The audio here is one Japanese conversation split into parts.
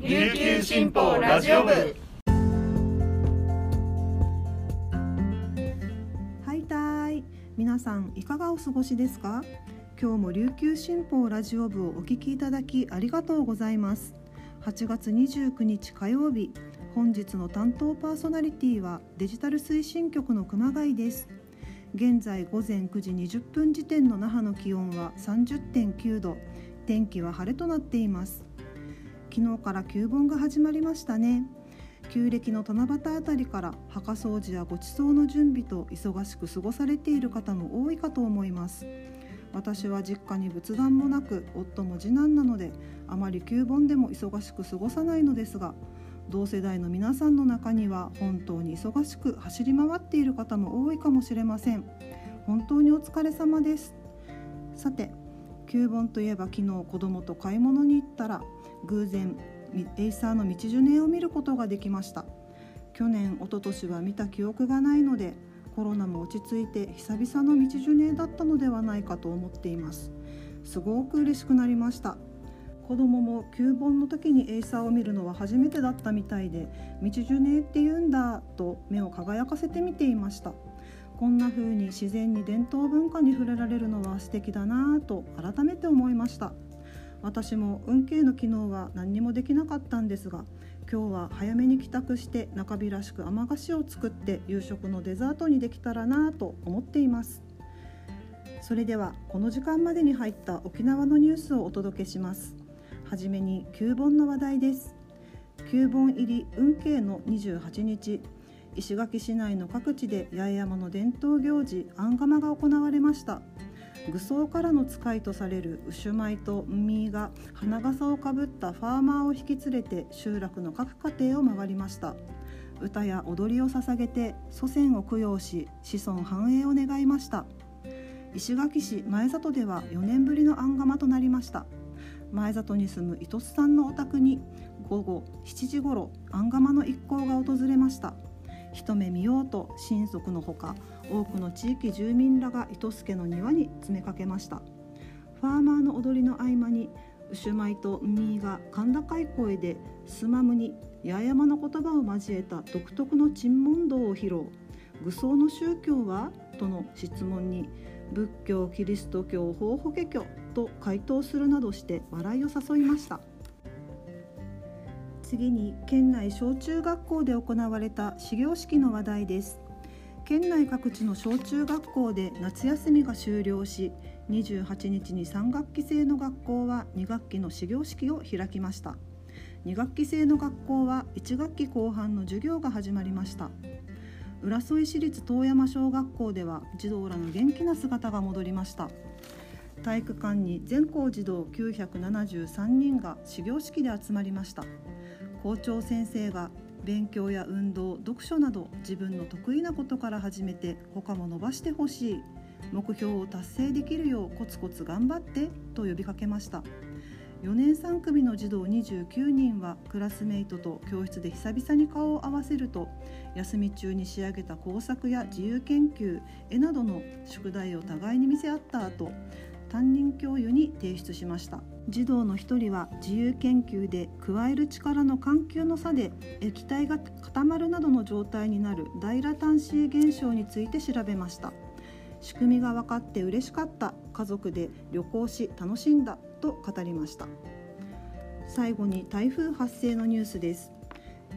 琉球新報ラジオ部。はいたい。皆さんいかがお過ごしですか？今日も琉球新報ラジオ部をお聞きいただきありがとうございます。8月29日火曜日本日の担当パーソナリティはデジタル推進局の熊谷です。現在午前9時20分時点の那覇の気温は30.9度。天気は晴れとなっています。昨日から旧盆が始まりましたね。旧暦の七夕あたりから墓掃除やご馳走の準備と忙しく過ごされている方も多いかと思います。私は実家に仏壇もなく夫も次男なのであまり旧盆でも忙しく過ごさないのですが同世代の皆さんの中には本当に忙しく走り回っている方も多いかもしれません。本当にお疲れ様です。さて旧盆といえば昨日子供と買い物に行ったら偶然エイサーの道ジュネを見ることができました。去年一昨年は見た記憶がないのでコロナも落ち着いて久々の道ジュネだったのではないかと思っています。すごく嬉しくなりました。子供も旧盆の時にエイサーを見るのは初めてだったみたいで道ジュネって言うんだと目を輝かせて見ていました。こんな風に自然に伝統文化に触れられるのは素敵だなぁと改めて思いました。私も運慶の昨日は何にもできなかったんですが今日は早めに帰宅して中日らしく甘菓子を作って夕食のデザートにできたらなと思っています。それではこの時間までに入った沖縄のニュースをお届けします。はじめに旧盆の話題です。旧盆入り運慶の28日石垣市内の各地で八重山の伝統行事アンガマが行われました。愚僧からの使いとされる牛舞と海が花笠をかぶったファーマーを引き連れて集落の各家庭を回りました。歌や踊りを捧げて祖先を供養し子孫繁栄を願いました。石垣市前里では4年ぶりのアンガマとなりました。前里に住む糸津さんのお宅に午後7時ごろアンガマの一行が訪れました。一目見ようと親族のほか多くの地域住民らが糸助の庭に詰めかけました。ファーマーの踊りの合間に牛舞と海が甲高い声でスマムに八重山の言葉を交えた独特の沈問答を披露。愚僧の宗教は？との質問に仏教キリスト教法法華経と回答するなどして笑いを誘いました。次に県内小中学校で行われた始業式の話題です。県内各地の小中学校で夏休みが終了し28日に3学期制の学校は2学期の始業式を開きました。2学期制の学校は1学期後半の授業が始まりました。浦添市立遠山小学校では児童らの元気な姿が戻りました。体育館に全校児童973人が始業式で集まりました。校長先生が勉強や運動読書など自分の得意なことから始めて他も伸ばしてほしい目標を達成できるようコツコツ頑張ってと呼びかけました。4年3組の児童29人はクラスメイトと教室で久々に顔を合わせると休み中に仕上げた工作や自由研究絵などの宿題を互いに見せ合った後担任教諭に提出しました。児童の一人は自由研究で加える力の緩急の差で液体が固まるなどの状態になる大ラタンシー現象について調べました。仕組みが分かって嬉しかった。家族で旅行し楽しんだと語りました。最後に台風発生のニュースです。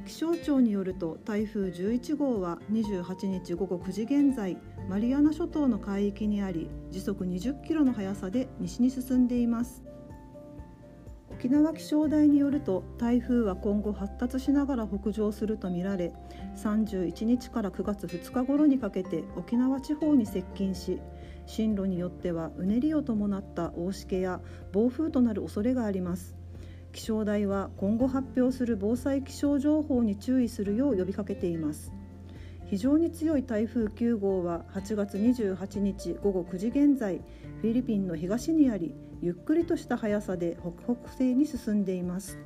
気象庁によると台風11号は28日午後9時現在マリアナ諸島の海域にあり時速20キロの速さで西に進んでいます。沖縄気象台によると台風は今後発達しながら北上するとみられ31日から9月2日頃にかけて沖縄地方に接近し進路によってはうねりを伴った大しけや暴風となる恐れがあります。気象台は今後発表する防災気象情報に注意するよう呼びかけています。非常に強い台風9号は8月28日午後9時現在フィリピンの東にありゆっくりとした速さで北北西に進んでいます。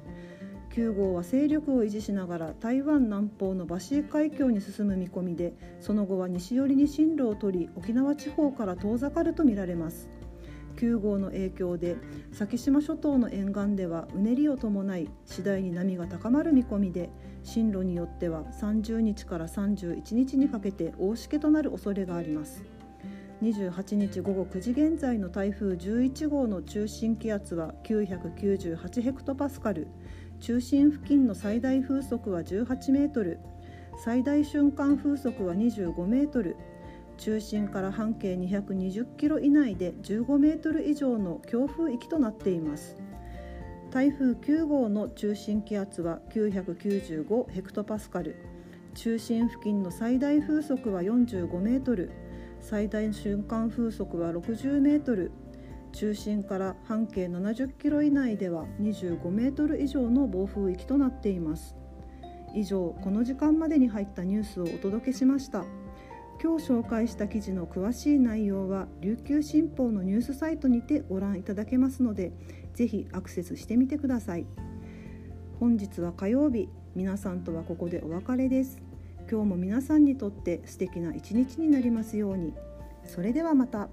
9号は勢力を維持しながら台湾南方のバシー海峡に進む見込みでその後は西寄りに進路を取り沖縄地方から遠ざかるとみられます。9号の影響で先島諸島の沿岸ではうねりを伴い次第に波が高まる見込みで進路によっては30日から31日にかけて大しけとなる恐れがあります。28日午後9時現在の台風11号の中心気圧は998ヘクトパスカル。中心付近の最大風速は18メートル。最大瞬間風速は25メートル。中心から半径220キロ以内で15メートル以上の強風域となっています。台風9号の中心気圧は995ヘクトパスカル。中心付近の最大風速は45メートル。最大瞬間風速は60メートル。中心から半径70キロ以内では25メートル以上の暴風域となっています。以上この時間までに入ったニュースをお届けしました。今日紹介した記事の詳しい内容は琉球新報のニュースサイトにてご覧いただけますのでぜひアクセスしてみてください。本日は火曜日皆さんとはここでお別れです。今日も皆さんにとって素敵な一日になりますように。それではまた。